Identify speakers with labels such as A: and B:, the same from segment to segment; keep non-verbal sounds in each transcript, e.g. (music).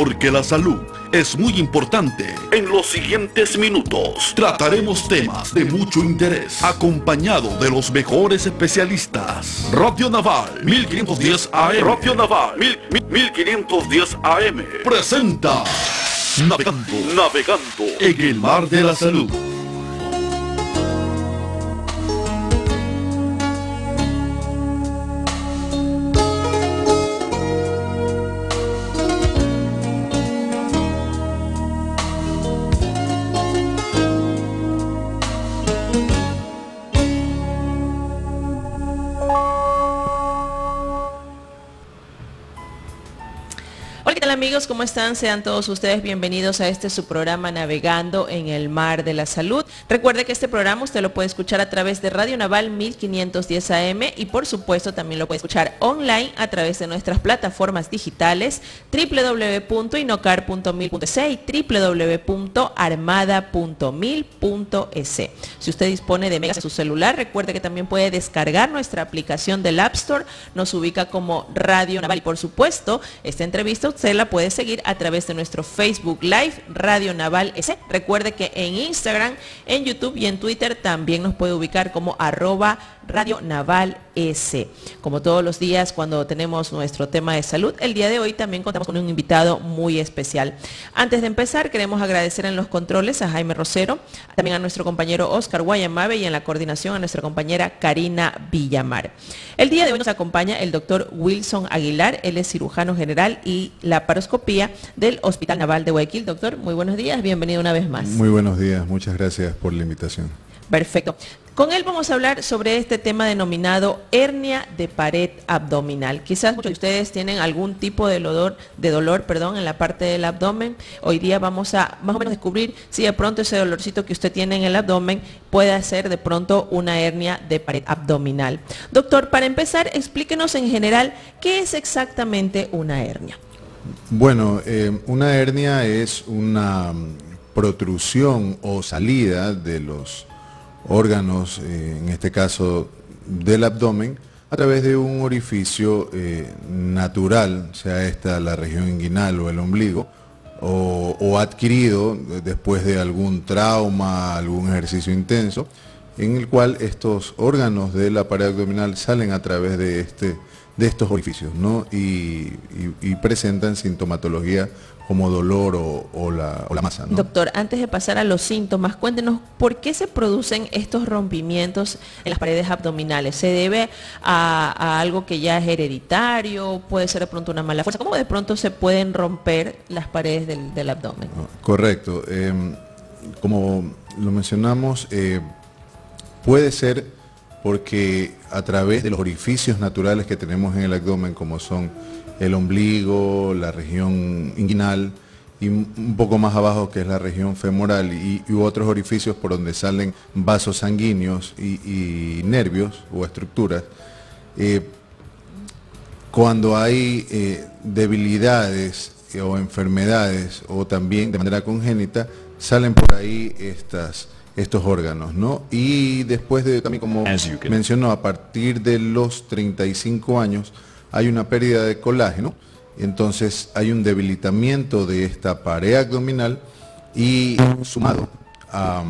A: porque la salud es muy importante. En los siguientes minutos trataremos temas de mucho interés, acompañado de los mejores especialistas. Radio Naval 1510 AM. Radio Naval 1510 AM. Presenta Navegando, navegando en el mar de la salud.
B: Amigos? ¿Cómo están? Sean todos ustedes bienvenidos a este su programa Navegando en el Mar de la Salud. Recuerde que este programa usted lo puede escuchar a través de Radio Naval 1510 AM y por supuesto también lo puede escuchar online a través de nuestras plataformas digitales www.inocar.mil.es y www.armada.mil.es. Si usted dispone de megas en su celular, recuerde que también puede descargar nuestra aplicación del App Store. Nos ubica como Radio Naval y por supuesto esta entrevista usted la puede seguir a través de nuestro Facebook Live Radio Naval S. Recuerde que en Instagram, en YouTube y en Twitter también nos puede ubicar como arroba Radio Naval S. Como todos los días cuando tenemos nuestro tema de salud, el día de hoy también contamos con un invitado muy especial. Antes de empezar, queremos agradecer en los controles a Jaime Rosero, también a nuestro compañero Oscar Guayamabe y en la coordinación a nuestra compañera Karina Villamar. El día de hoy nos acompaña el doctor Wilson Aguilar, él es cirujano general y la paroscopía del Hospital Naval de Guayaquil. Doctor, muy buenos días, bienvenido una vez más.
C: Muy buenos días, muchas gracias por la invitación.
B: Perfecto. Con él vamos a hablar sobre este tema denominado hernia de pared abdominal. Quizás muchos de ustedes tienen algún tipo de dolor, de dolor perdón, en la parte del abdomen. Hoy día vamos a más o menos descubrir si de pronto ese dolorcito que usted tiene en el abdomen puede ser de pronto una hernia de pared abdominal. Doctor, para empezar, explíquenos en general qué es exactamente una hernia.
C: Bueno, eh, una hernia es una protrusión o salida de los órganos, eh, en este caso del abdomen, a través de un orificio eh, natural, sea esta la región inguinal o el ombligo, o, adquirido después de algún trauma, algún ejercicio intenso, en el cual estos órganos de la pared abdominal salen a través de, este, de estos orificios y presentan sintomatología como dolor o, la, masa.
B: Doctor, antes de pasar a los síntomas, cuéntenos por qué se producen estos rompimientos en las paredes abdominales. ¿Se debe a, algo que ya es hereditario? ¿Puede ser de pronto una mala fuerza? ¿Cómo de pronto se pueden romper las paredes del, abdomen? Ah,
C: correcto. Em, como lo mencionamos, eh, puede ser porque a través de los orificios naturales que tenemos en el abdomen, como son el ombligo, la región inguinal y un poco más abajo que es la región femoral y, otros orificios por donde salen vasos sanguíneos y, nervios o estructuras. Eh, cuando hay eh, debilidades o enfermedades o también de manera congénita, salen por ahí estas, estos órganos, ¿no? Y después de, también como mencionó, a partir de los 35 años, hay una pérdida de colágeno, entonces hay un debilitamiento de esta pared abdominal y sumado a,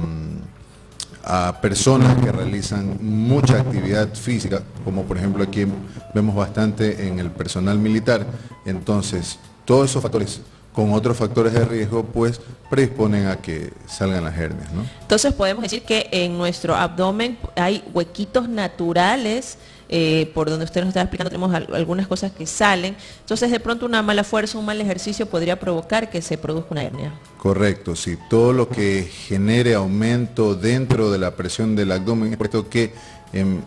C: personas que realizan mucha actividad física, como por ejemplo aquí vemos bastante en el personal militar, entonces todos esos factores con otros factores de riesgo, pues predisponen a que salgan las hernias. ¿no?
B: Entonces podemos decir que en nuestro abdomen hay huequitos naturales eh, por donde usted nos está explicando, tenemos algunas cosas que salen. Entonces, de pronto una mala fuerza, un mal ejercicio podría provocar que se produzca una hernia.
C: Correcto, sí. Todo lo que genere aumento dentro de la presión del abdomen, es puesto que en,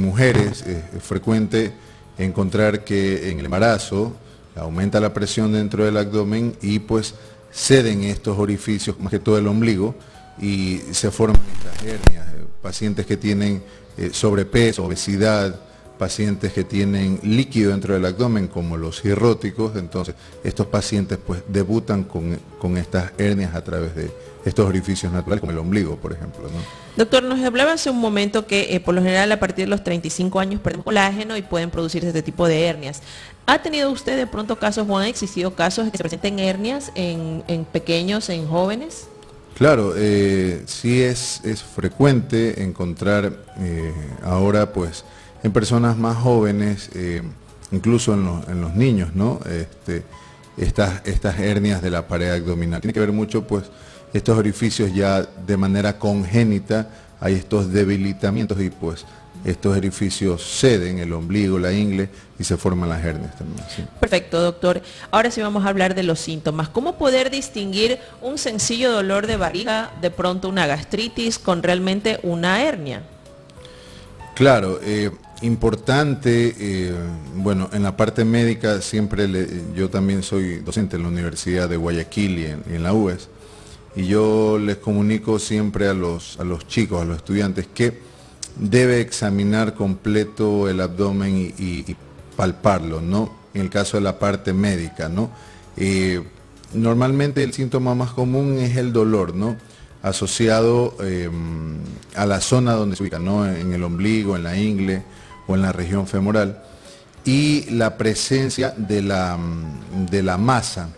C: mujeres es frecuente encontrar que en el embarazo aumenta la presión dentro del abdomen y pues ceden estos orificios, más que todo el ombligo, y se forman estas hernias. Pacientes que tienen eh, sobrepeso, obesidad, pacientes que tienen líquido dentro del abdomen, como los cirróticos, entonces estos pacientes pues debutan con, con estas hernias a través de estos orificios naturales, como el ombligo, por ejemplo.
B: Doctor, nos hablaba hace un momento que eh, por lo general a partir de los 35 años perdemos colágeno y pueden producirse este tipo de hernias. ¿Ha tenido usted de pronto casos o han existido casos que se presenten hernias en, pequeños, en jóvenes?
C: Claro, eh, sí es, es, frecuente encontrar eh, ahora pues en personas más jóvenes, eh, incluso en, los niños, ¿no? Este, estas, estas hernias de la pared abdominal. Tiene que ver mucho pues estos orificios ya de manera congénita, hay estos debilitamientos y pues estos orificios ceden, el ombligo, la ingle, y se forman las hernias también.
B: Perfecto, doctor. Ahora sí vamos a hablar de los síntomas. ¿Cómo poder distinguir un sencillo dolor de barriga, de pronto una gastritis, con realmente una hernia?
C: Claro, eh, importante, eh, bueno, en la parte médica siempre, yo también soy docente en la Universidad de Guayaquil y en, la UES, y yo les comunico siempre a los, a los chicos, a los estudiantes, que debe examinar completo el abdomen y, palparlo, ¿no? En el caso de la parte médica, ¿no? Eh, normalmente el síntoma más común es el dolor, ¿no? Asociado em, a la zona donde se ubica, ¿no? En el ombligo, en la ingle o en la región femoral. Y la presencia de la, de la masa,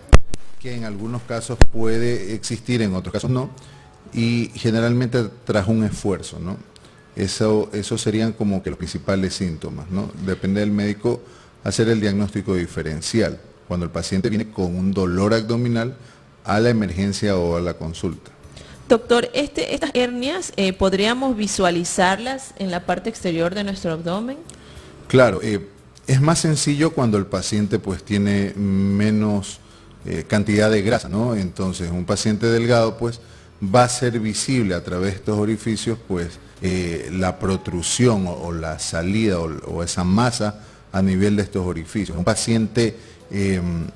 C: que en algunos casos puede existir, en otros casos no, y generalmente tras un esfuerzo, ¿no? Eso, eso serían como que los principales síntomas, ¿no? Depende del médico hacer el diagnóstico diferencial, cuando el paciente viene con un dolor abdominal a la emergencia o a la consulta.
B: Doctor, este, estas hernias, eh, ¿podríamos visualizarlas en la parte exterior de nuestro abdomen?
C: Claro, eh, es más sencillo cuando el paciente pues tiene menos eh, cantidad de grasa, ¿no? Entonces, un paciente delgado pues va a ser visible a través de estos orificios pues eh, la protrusión o, la salida o, esa masa a nivel de estos orificios. Un paciente em,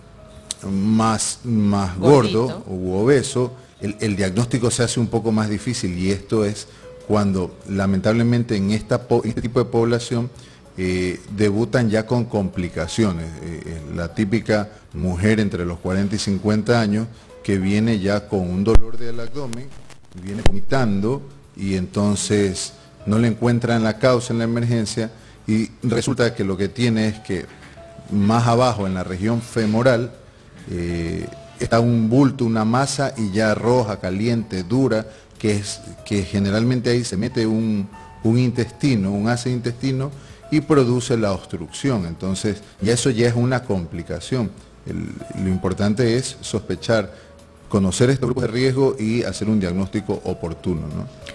C: más, más gordo u obeso, el, diagnóstico se hace un poco más difícil y esto es cuando lamentablemente en esta, este tipo de población eh, debutan ya con complicaciones. Eh, la típica mujer entre los 40 y 50 años que viene ya con un dolor del abdomen, viene vomitando, y entonces no le encuentran la causa en la emergencia y resulta que lo que tiene es que más abajo en la región femoral eh, está un bulto, una masa y ya roja, caliente, dura, que, es, que generalmente ahí se mete un, intestino, un ácido intestino y produce la obstrucción. Entonces, ya eso ya es una complicación. lo importante es sospechar conocer estos grupos de riesgo y hacer un diagnóstico oportuno.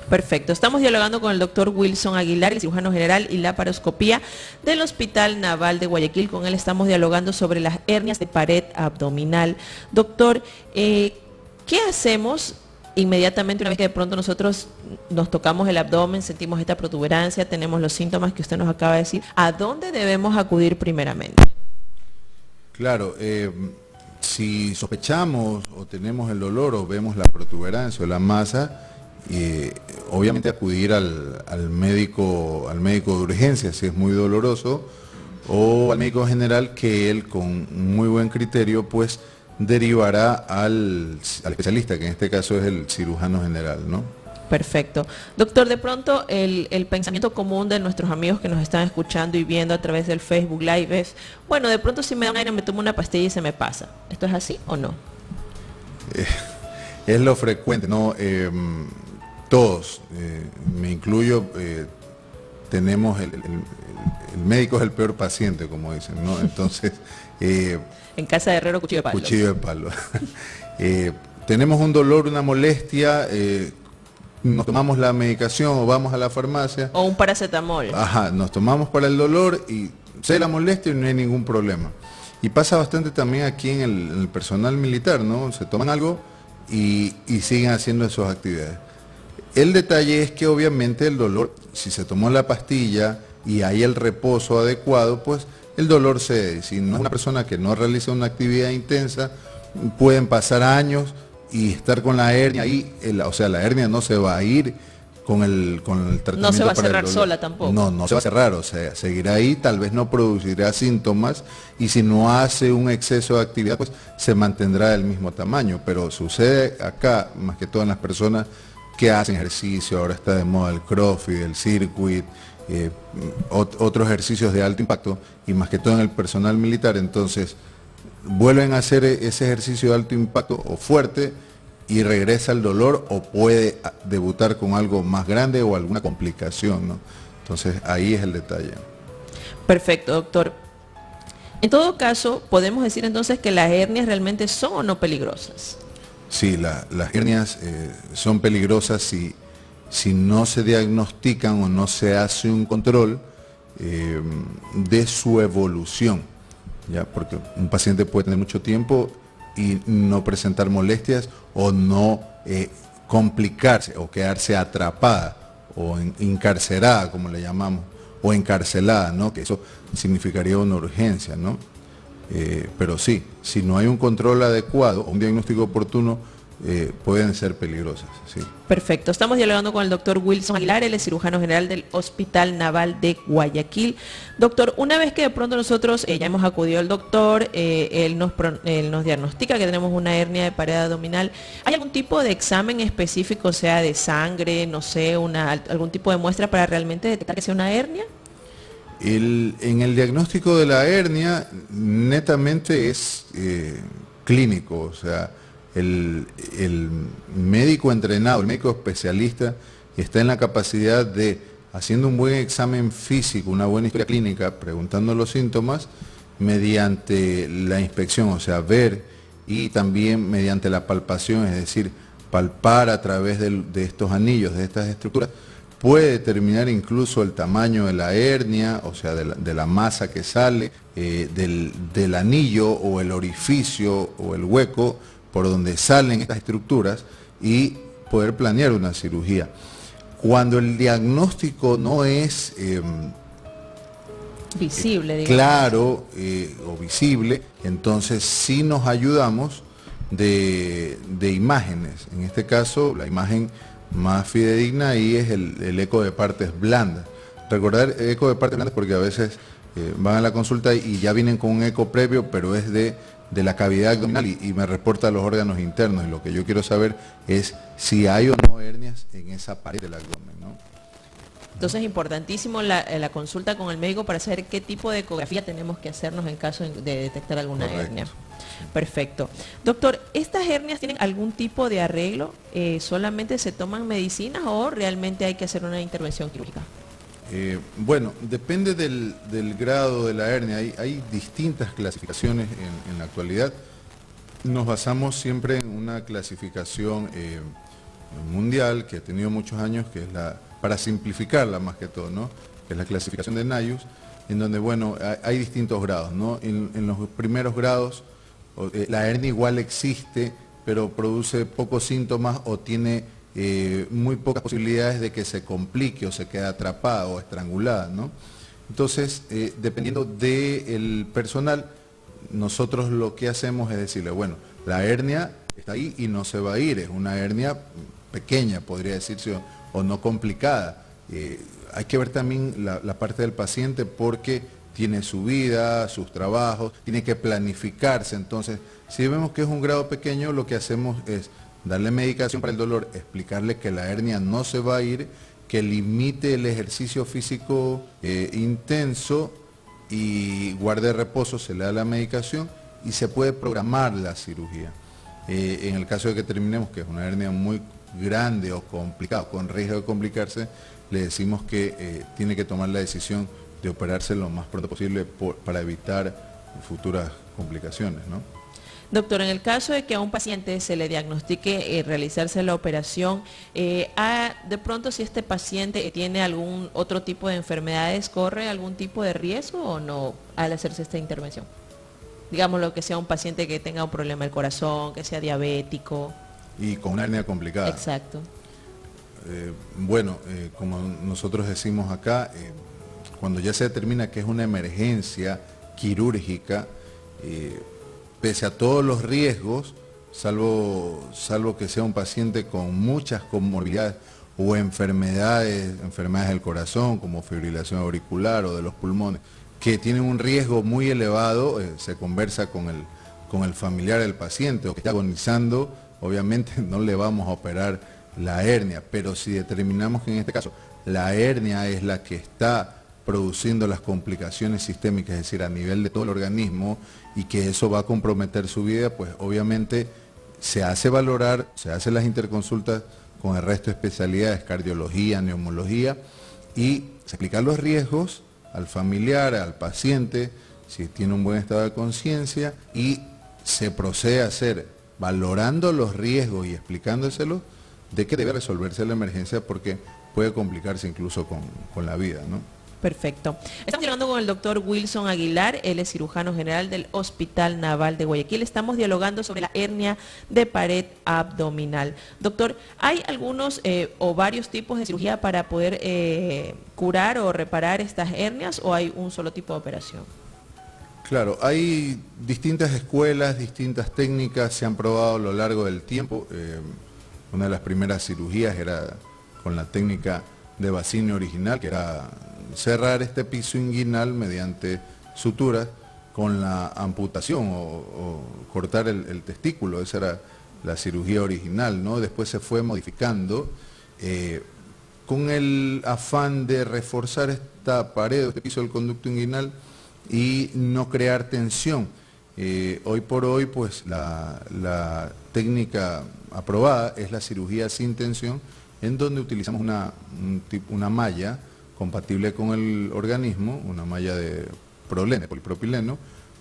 B: Perfecto. Estamos dialogando con el doctor Wilson Aguilar, el cirujano general y la paroscopía del Hospital Naval de Guayaquil. Con él estamos dialogando sobre las hernias de pared abdominal. Doctor, eh, ¿qué hacemos inmediatamente una vez que de pronto nosotros nos tocamos el abdomen, sentimos esta protuberancia, tenemos los síntomas que usted nos acaba de decir? ¿A dónde debemos acudir primeramente?
C: Claro. Eh si sospechamos o tenemos el dolor o vemos la protuberancia o la masa, eh, obviamente acudir al, médico, al médico de urgencia si es muy doloroso, o al médico general que él con muy buen criterio pues derivará al, al especialista, que en este caso es el cirujano general, ¿no?
B: Perfecto. Doctor, de pronto el, pensamiento común de nuestros amigos que nos están escuchando y viendo a través del Facebook Live es, bueno, de pronto si me da un aire me tomo una pastilla y se me pasa. ¿Esto es así o no?
C: Eh, (laughs) es lo frecuente, ¿no? Em, todos, eh, me incluyo, eh, tenemos, el, médico es el peor paciente, como dicen, ¿no? Entonces... (laughs)
B: en casa de herrero, cuchillo de palo.
C: Cuchillo de palo. (laughs) tenemos un dolor, una molestia, nos tomamos la medicación o vamos a la farmacia.
B: O un paracetamol.
C: Ajá, nos tomamos para el dolor y se la molestia y no hay ningún problema. Y pasa bastante también aquí en el, personal militar, ¿no? Se toman algo y, siguen haciendo esas actividades. El detalle es que obviamente el dolor, si se tomó la pastilla y hay el reposo adecuado, pues el dolor se... Si no es una persona que no realiza una actividad intensa, pueden pasar años y estar con la hernia ahí, o sea, la hernia no se va a ir con el, con el tratamiento.
B: No se va a cerrar sola tampoco.
C: No, no se va a cerrar, o sea, seguirá ahí, tal vez no producirá síntomas y si no hace un exceso de actividad, pues se mantendrá del mismo tamaño. Pero sucede acá, más que todo en las personas que hacen ejercicio, ahora está de moda el crossfit, el circuit, eh, otros ejercicios de alto impacto y más que todo en el personal militar, entonces vuelven a hacer ese ejercicio de alto impacto o fuerte y regresa el dolor o puede debutar con algo más grande o alguna complicación, ¿no? Entonces ahí es el detalle.
B: Perfecto, doctor. En todo caso, podemos decir entonces que las hernias realmente son o no peligrosas.
C: Sí, las hernias eh, son peligrosas si, si no se diagnostican o no se hace un control eh, de su evolución. ¿Ya? Porque un paciente puede tener mucho tiempo y no presentar molestias o no eh, complicarse o quedarse atrapada o encarcerada, como le llamamos, o encarcelada, ¿no? que eso significaría una urgencia. ¿no? Eh, pero sí, si no hay un control adecuado un diagnóstico oportuno, eh, pueden ser peligrosas. Sí.
B: Perfecto. Estamos dialogando con el doctor Wilson Aguilar, el cirujano general del Hospital Naval de Guayaquil. Doctor, una vez que de pronto nosotros eh, ya hemos acudido al doctor, él, nos, él nos diagnostica que tenemos una hernia de pared abdominal, ¿hay algún tipo de examen específico, sea de sangre, no sé, una, algún tipo de muestra para realmente detectar que sea una hernia?
C: en el diagnóstico de la hernia, netamente es eh, clínico, o sea, el, médico entrenado, el médico especialista, está en la capacidad de, haciendo un buen examen físico, una buena historia clínica, preguntando los síntomas, mediante la inspección, o sea, ver y también mediante la palpación, es decir, palpar a través de estos anillos, de estas estructuras, puede determinar incluso el tamaño de la hernia, o sea, de la, masa que sale, eh, del, anillo o el orificio o el hueco por donde salen estas estructuras y poder planear una cirugía. Cuando el diagnóstico no es em,
B: visible,
C: claro eh, o visible, entonces sí nos ayudamos de, de imágenes. En este caso, la imagen más fidedigna y es el, eco de partes blandas. Recordar eco de partes blandas porque a veces eh, van a la consulta y ya vienen con un eco previo, pero es de, de la cavidad abdominal y, me reporta los órganos internos. Y lo que yo quiero saber es si hay o no hernias en esa pared del abdomen.
B: Entonces es importantísimo la, eh, la, consulta con el médico para saber qué tipo de ecografía tenemos que hacernos en caso de detectar alguna hernia. Perfecto. Doctor, ¿estas hernias tienen algún tipo de arreglo? Eh, ¿Solamente se toman medicinas o realmente hay que hacer una intervención quirúrgica?
C: Eh, bueno, depende del, grado de la hernia. Hay, distintas clasificaciones en, la actualidad. Nos basamos siempre en una clasificación eh, mundial que ha tenido muchos años, que es la, para simplificarla más que todo, ¿no? que es la clasificación de Nayus, en donde, bueno, hay, distintos grados, ¿no? en los primeros grados eh, la hernia igual existe, pero produce pocos síntomas o tiene eh, muy pocas posibilidades de que se complique o se quede atrapada o estrangulada. ¿no? Entonces, eh, dependiendo del personal, nosotros lo que hacemos es decirle, bueno, la hernia está ahí y no se va a ir, es una hernia pequeña, podría decirse, o, no complicada. hay que ver también la parte del paciente porque tiene su vida, sus trabajos, tiene que planificarse. Entonces, si vemos que es un grado pequeño, lo que hacemos es darle medicación para el dolor, explicarle que la hernia no se va a ir, que limite el ejercicio físico eh, intenso y guarde reposo, se le da la medicación y se puede programar la cirugía. Eh, en el caso de que terminemos que es una hernia muy grande o complicada, con riesgo de complicarse, le decimos que eh, tiene que tomar la decisión de operarse lo más pronto posible para evitar futuras complicaciones. ¿no?
B: Doctor, en el caso de que a un paciente se le diagnostique eh, realizarse la operación, eh, de pronto si este paciente tiene algún otro tipo de enfermedades, ¿corre algún tipo de riesgo o no al hacerse esta intervención? Digamos lo que sea un paciente que tenga un problema del corazón, que sea diabético.
C: Y con una hernia complicada.
B: Exacto.
C: Eh, bueno, como nosotros decimos acá, cuando ya se determina que es una emergencia quirúrgica, eh, pese a todos los riesgos, salvo, salvo que sea un paciente con muchas comorbilidades o enfermedades, enfermedades del corazón como fibrilación auricular o de los pulmones, que tienen un riesgo muy elevado, eh, se conversa con el, con el familiar del paciente o que está agonizando, obviamente (laughs) no le vamos a operar la hernia, pero si determinamos que en este caso la hernia es la que está produciendo las complicaciones sistémicas, es decir, a nivel de todo el organismo, y que eso va a comprometer su vida, pues obviamente se hace valorar, se hacen las interconsultas con el resto de especialidades, cardiología, neumología, y se explican los riesgos al familiar, al paciente, si tiene un buen estado de conciencia, y se procede a hacer, valorando los riesgos y explicándoselos, de que debe resolverse la emergencia porque puede complicarse incluso con, con la vida, ¿no?
B: Perfecto. Estamos hablando con el doctor Wilson Aguilar, él es cirujano general del Hospital Naval de Guayaquil. Estamos dialogando sobre la hernia de pared abdominal. Doctor, ¿hay algunos eh, o varios tipos de cirugía para poder eh, curar o reparar estas hernias o hay un solo tipo de operación?
C: Claro, hay distintas escuelas, distintas técnicas, se han probado a lo largo del tiempo. Eh, una de las primeras cirugías era con la técnica de Bassini original, que era cerrar este piso inguinal mediante suturas con la amputación o, cortar el, testículo, esa era la cirugía original, ¿no? Después se fue modificando eh, con el afán de reforzar esta pared, este piso del conducto inguinal y no crear tensión. Eh, hoy por hoy, pues la, técnica aprobada es la cirugía sin tensión, en donde utilizamos una, una malla compatible con el organismo, una malla de prolene, polipropileno,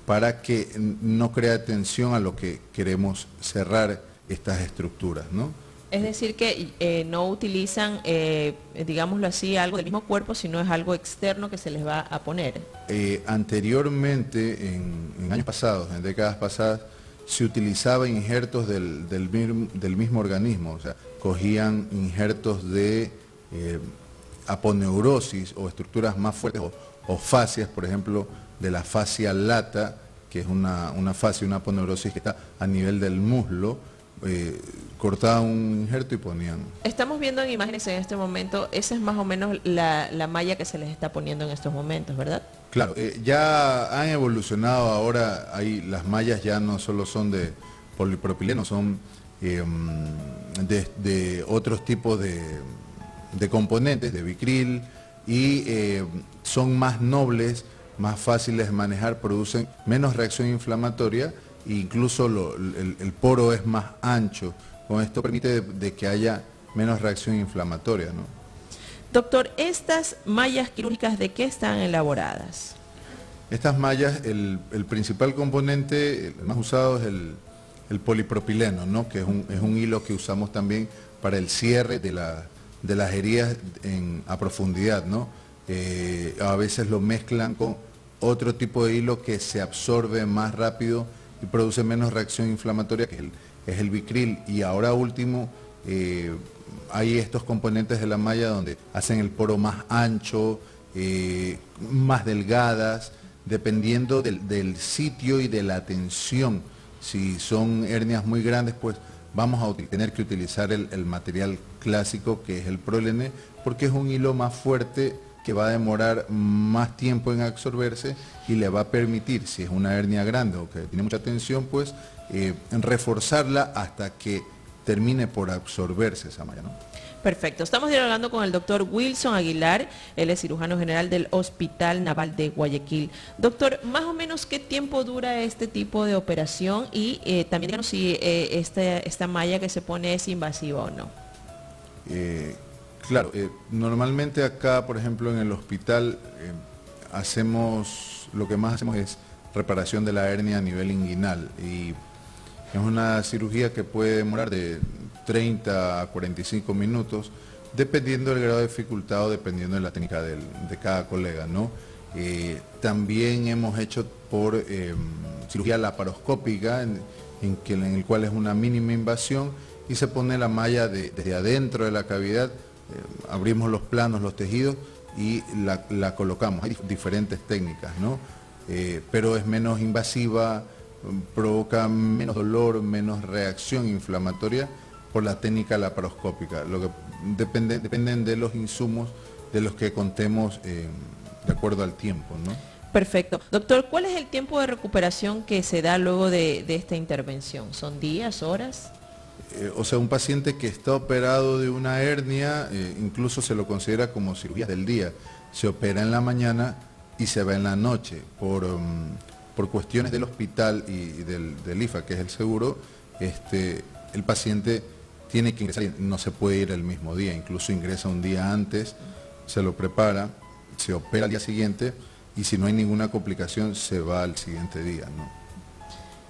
C: para que no crea tensión a lo que queremos cerrar estas estructuras. ¿no?
B: Es decir, que eh, no utilizan, eh, digámoslo así, algo del mismo cuerpo, sino es algo externo que se les va a poner.
C: Eh, anteriormente, en, años pasados, en décadas pasadas, se utilizaba injertos del, del mismo organismo, o sea, cogían injertos de aponeurosis o estructuras más fuertes o, fascias, por ejemplo, de la fascia lata, que es una, una fascia, una aponeurosis que está a nivel del muslo, eh, cortaban un injerto y ponían.
B: Estamos viendo en imágenes en este momento, esa es más o menos la, malla que se les está poniendo en estos momentos, ¿verdad?
C: Claro, eh, ya han evolucionado ahora, hay, las mallas ya no solo son de polipropileno, son eh, de otros tipos de de componentes, de bicril, y eh, son más nobles, más fáciles de manejar, producen menos reacción inflamatoria e incluso el, poro es más ancho. Con esto permite de, que haya menos reacción inflamatoria. ¿no?
B: Doctor, ¿estas mallas quirúrgicas de qué están elaboradas?
C: Estas mallas, el, principal componente, el más usado es el, polipropileno, ¿no? que es un, es un hilo que usamos también para el cierre de la, de las heridas a profundidad, ¿no? Eh, a veces lo mezclan con otro tipo de hilo que se absorbe más rápido y produce menos reacción inflamatoria, que es el, bicril. Y ahora último, eh, hay estos componentes de la malla donde hacen el poro más ancho, eh, más delgadas, dependiendo del, del sitio y de la tensión. Si son hernias muy grandes, pues vamos a tener que utilizar el, material clásico que es el prolene porque es un hilo más fuerte que va a demorar más tiempo en absorberse y le va a permitir, si es una hernia grande o que tiene mucha tensión, pues eh, reforzarla hasta que termine por absorberse esa malla.
B: Perfecto. Estamos dialogando con el doctor Wilson Aguilar, él es cirujano general del Hospital Naval de Guayaquil. Doctor, más o menos qué tiempo dura este tipo de operación y eh, también díganos si eh, este, esta malla que se pone es invasiva o no.
C: Eh, claro, normalmente acá, por ejemplo, en el hospital hacemos, lo que más hacemos es reparación de la hernia a nivel inguinal y es una cirugía que puede demorar de 30 a 45 minutos, dependiendo del grado de dificultad o dependiendo de la técnica de cada colega. ¿no? Eh, también hemos hecho por em, cirugía laparoscópica, en, el cual es una mínima invasión y se pone la malla desde adentro de la cavidad, eh, abrimos los planos, los tejidos y la, colocamos. Hay diferentes técnicas, ¿no? Eh, pero es menos invasiva, provoca menos dolor, menos reacción inflamatoria por la técnica laparoscópica. Lo que depende, dependen de los insumos de los que contemos de acuerdo al tiempo. ¿no?
B: Perfecto. Doctor, ¿cuál es el tiempo de recuperación que se da luego de, esta intervención? ¿Son días, horas?
C: Eh, o sea, un paciente que está operado de una hernia, eh, incluso se lo considera como cirugía del día. Se opera en la mañana y se va en la noche. Por, um, por cuestiones del hospital y, del, IFA, que es el seguro, este, el paciente tiene que ingresar, no se puede ir el mismo día, incluso ingresa un día antes, se lo prepara, se opera al día siguiente y si no hay ninguna complicación se va al siguiente día.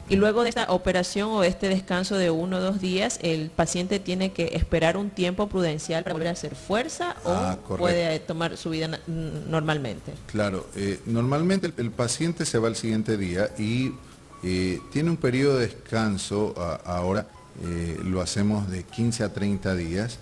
B: Y luego de esta operación o este descanso de uno o dos días, el paciente tiene que esperar un tiempo prudencial para volver a hacer fuerza o ah, puede tomar su vida normalmente.
C: Claro, eh, normalmente el, paciente se va al siguiente día y eh, tiene un periodo de descanso, ahora eh, lo hacemos de 15 a 30 días,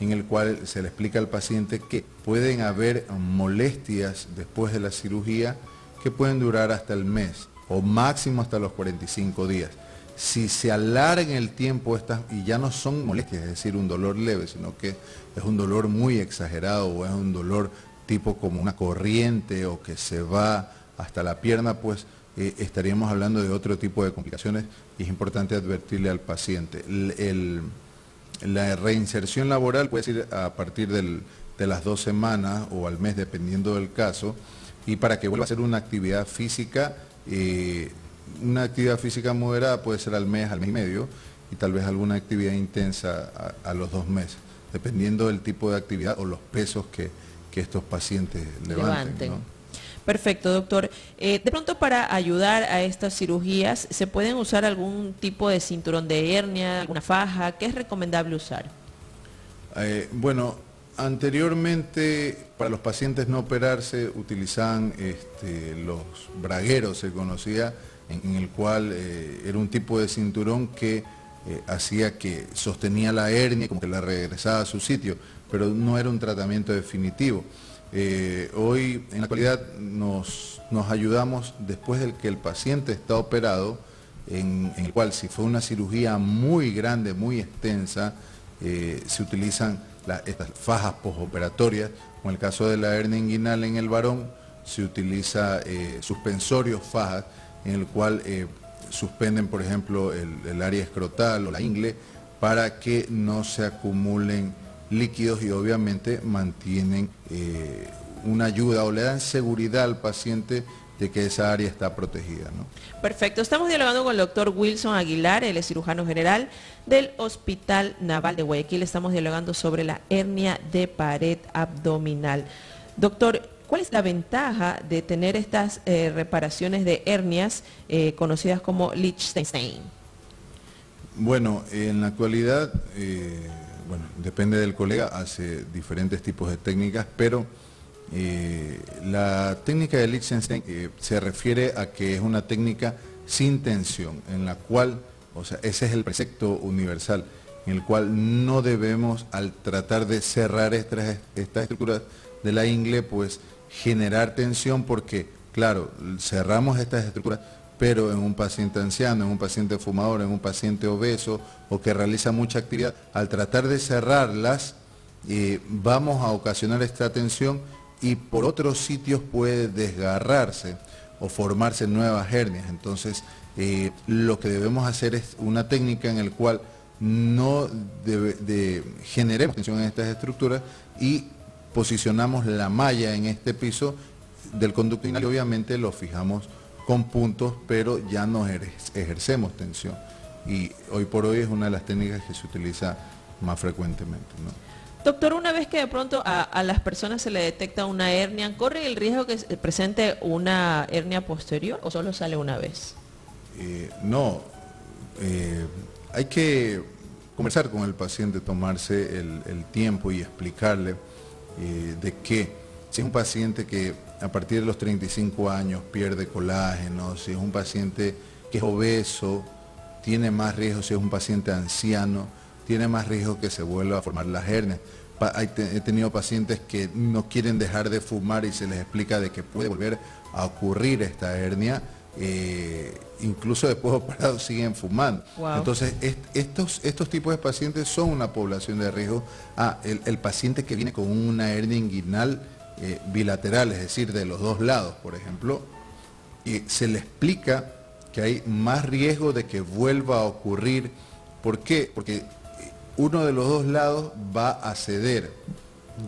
C: en el cual se le explica al paciente que pueden haber molestias después de la cirugía que pueden durar hasta el mes o máximo hasta los 45 días. Si se alarga el tiempo estas, y ya no son molestias, es decir, un dolor leve, sino que es un dolor muy exagerado o es un dolor tipo como una corriente o que se va hasta la pierna, pues eh, estaríamos hablando de otro tipo de complicaciones y es importante advertirle al paciente. la reinserción laboral puede ser a partir de las dos semanas o al mes, dependiendo del caso, y para que vuelva a hacer una actividad física una actividad física moderada puede ser al mes, al mes y medio, y tal vez alguna actividad intensa a, los dos meses, dependiendo del tipo de actividad o los pesos que, estos pacientes levanten.
B: Perfecto, doctor. Eh, de pronto para ayudar a estas cirugías, ¿se pueden usar algún tipo de cinturón de hernia, alguna faja? ¿Qué es recomendable usar?
C: Eh, bueno, Anteriormente, para los pacientes no operarse, utilizaban este, los bragueros, se conocía, en, el cual eh, era un tipo de cinturón que hacía que sostenía la hernia, como que la regresaba a su sitio, pero no era un tratamiento definitivo. Eh, hoy, en la actualidad, nos, ayudamos después de que el paciente está operado, en, el cual si fue una cirugía muy grande, muy extensa, se utilizan estas fajas postoperatorias, en el caso de la hernia inguinal en el varón, se utiliza eh, suspensorios fajas, en el cual eh, suspenden, por ejemplo, el, área escrotal o la ingle, para que no se acumulen líquidos y obviamente mantienen eh, una ayuda o le dan seguridad al paciente de que esa área está protegida.
B: Perfecto, estamos dialogando con el doctor Wilson Aguilar, el cirujano general del Hospital Naval de Guayaquil. Estamos dialogando sobre la hernia de pared abdominal. Doctor, ¿cuál es la ventaja de tener estas eh, reparaciones de hernias eh, conocidas como Liechtenstein?
C: Bueno, en la actualidad, eh, bueno, depende del colega, hace diferentes tipos de técnicas, pero eh, la técnica de Liechtenstein eh, se refiere a que es una técnica sin tensión, en la cual, o sea, ese es el precepto universal, en el cual no debemos, al tratar de cerrar estas, estructuras de la ingle, pues generar tensión porque, claro, cerramos estas estructuras, pero en un paciente anciano, en un paciente fumador, en un paciente obeso o que realiza mucha actividad, al tratar de cerrarlas, eh, vamos a ocasionar esta tensión y por otros sitios puede desgarrarse o formarse nuevas hernias. Entonces, eh, lo que debemos hacer es una técnica en la cual no generemos tensión en estas estructuras y posicionamos la malla en este piso del conducto y obviamente lo fijamos con puntos, pero ya no ejercemos tensión. Y hoy por hoy es una de las técnicas que se utiliza más frecuentemente.
B: Doctor, una vez que de pronto a, las personas se le detecta una hernia, ¿corre el riesgo que se presente una hernia posterior o solo sale una vez?
C: Eh, no, eh, hay que conversar con el paciente, tomarse el, tiempo y explicarle eh, de que si es un paciente que a partir de los 35 años pierde colágeno, si es un paciente que es obeso, tiene más riesgo, si es un paciente anciano, tiene más riesgo que se vuelva a formar las hernias. he tenido pacientes que no quieren dejar de fumar y se les explica de que puede volver a ocurrir esta hernia eh, incluso después de (laughs) operados siguen fumando. Entonces, estos, estos tipos de pacientes son una población de riesgo. Ah, el, paciente que viene con una hernia inguinal eh, bilateral, es decir, de los dos lados, por ejemplo, y se le explica que hay más riesgo de que vuelva a ocurrir. ¿Por qué? Porque uno de los dos lados va a ceder,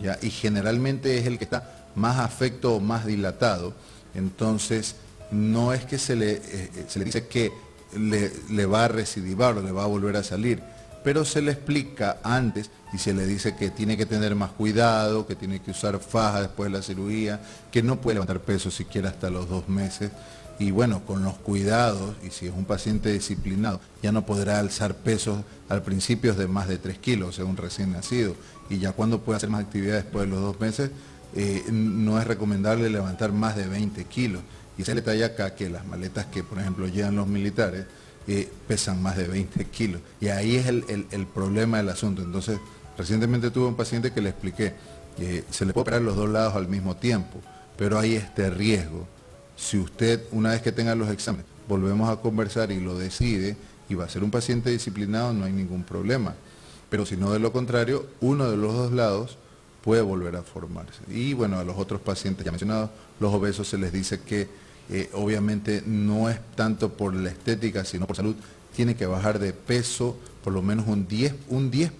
C: ¿ya? y generalmente es el que está más afecto o más dilatado. Entonces, no es que se le, eh, eh, se le dice que le, va a recidivar o le va a volver a salir, pero se le explica antes y se le dice que tiene que tener más cuidado, que tiene que usar faja después de la cirugía, que no puede levantar peso siquiera hasta los dos meses. Y bueno, con los cuidados, y si es un paciente disciplinado, ya no podrá alzar pesos al principio de más de 3 kilos, o sea, un recién nacido. Y ya cuando puede hacer más actividad después de los dos meses, eh, no es recomendable levantar más de 20 kilos. Y se le talla acá que las maletas que, por ejemplo, llevan los militares pesan más de 20 kilos. Y ahí es el, problema del asunto. Entonces, recientemente tuve un paciente que le expliqué, que se le puede operar los dos lados al mismo tiempo, pero hay este riesgo. Si usted, una vez que tenga los exámenes, volvemos a conversar y lo decide, y va a ser un paciente disciplinado, no hay ningún problema. Pero si no, de lo contrario, uno de los dos lados puede volver a formarse. Y bueno, a los otros pacientes ya mencionados, los obesos se les dice que eh, obviamente no es tanto por la estética, sino por salud, tiene que bajar de peso por lo menos un 10%, un 10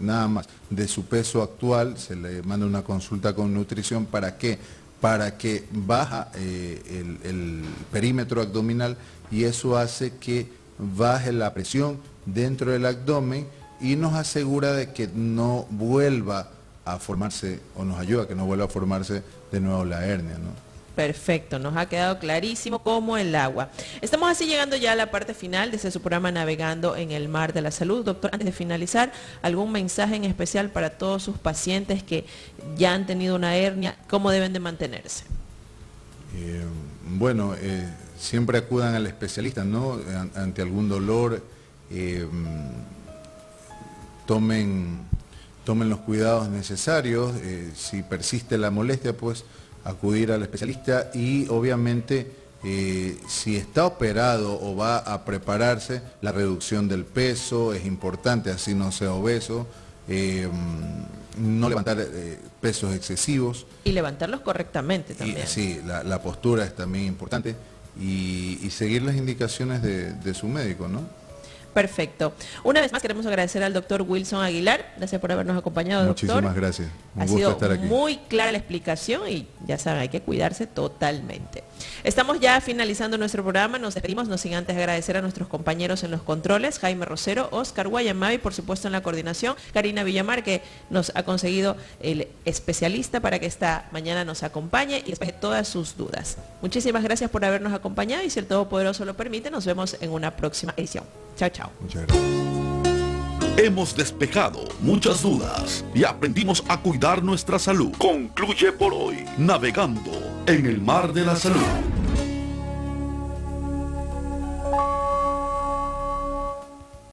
C: nada más de su peso actual, se le manda una consulta con nutrición, ¿para qué? Para que baja eh, el, perímetro abdominal y eso hace que baje la presión dentro del abdomen y nos asegura de que no vuelva a formarse o nos ayuda a que no vuelva a formarse de nuevo la hernia.
B: Perfecto, nos ha quedado clarísimo como el agua. Estamos así llegando ya a la parte final de ese su programa Navegando en el Mar de la Salud. Doctor, antes de finalizar, ¿algún mensaje en especial para todos sus pacientes que ya han tenido una hernia? ¿Cómo deben de mantenerse?
C: Eh, bueno, eh, siempre acudan al especialista, ¿no? Ante algún dolor, eh, tomen, tomen los cuidados necesarios. si persiste la molestia, pues acudir al especialista y obviamente eh, si está operado o va a prepararse, la reducción del peso es importante, así no sea obeso, eh, no levantar eh, pesos excesivos.
B: Y levantarlos correctamente también.
C: sí, la, postura es también importante y, seguir las indicaciones de, de su médico, ¿no?
B: Perfecto. Una vez más queremos agradecer al doctor Wilson Aguilar. Gracias por habernos acompañado,
C: Muchísimas gracias.
B: Un ha sido estar aquí. muy clara la explicación y ya saben, hay que cuidarse totalmente. Estamos ya finalizando nuestro programa. Nos despedimos, no sin antes agradecer a nuestros compañeros en los controles, Jaime Rosero, Oscar Guayamavi, por supuesto en la coordinación, Karina Villamar, que nos ha conseguido el especialista para que esta mañana nos acompañe y despeje todas sus dudas. Muchísimas gracias por habernos acompañado y si el Todopoderoso lo permite, nos vemos en una próxima edición. Chao, chao. Muchas gracias.
A: Hemos despejado muchas dudas y aprendimos a cuidar nuestra salud. Concluye por hoy, navegando en el mar de la salud.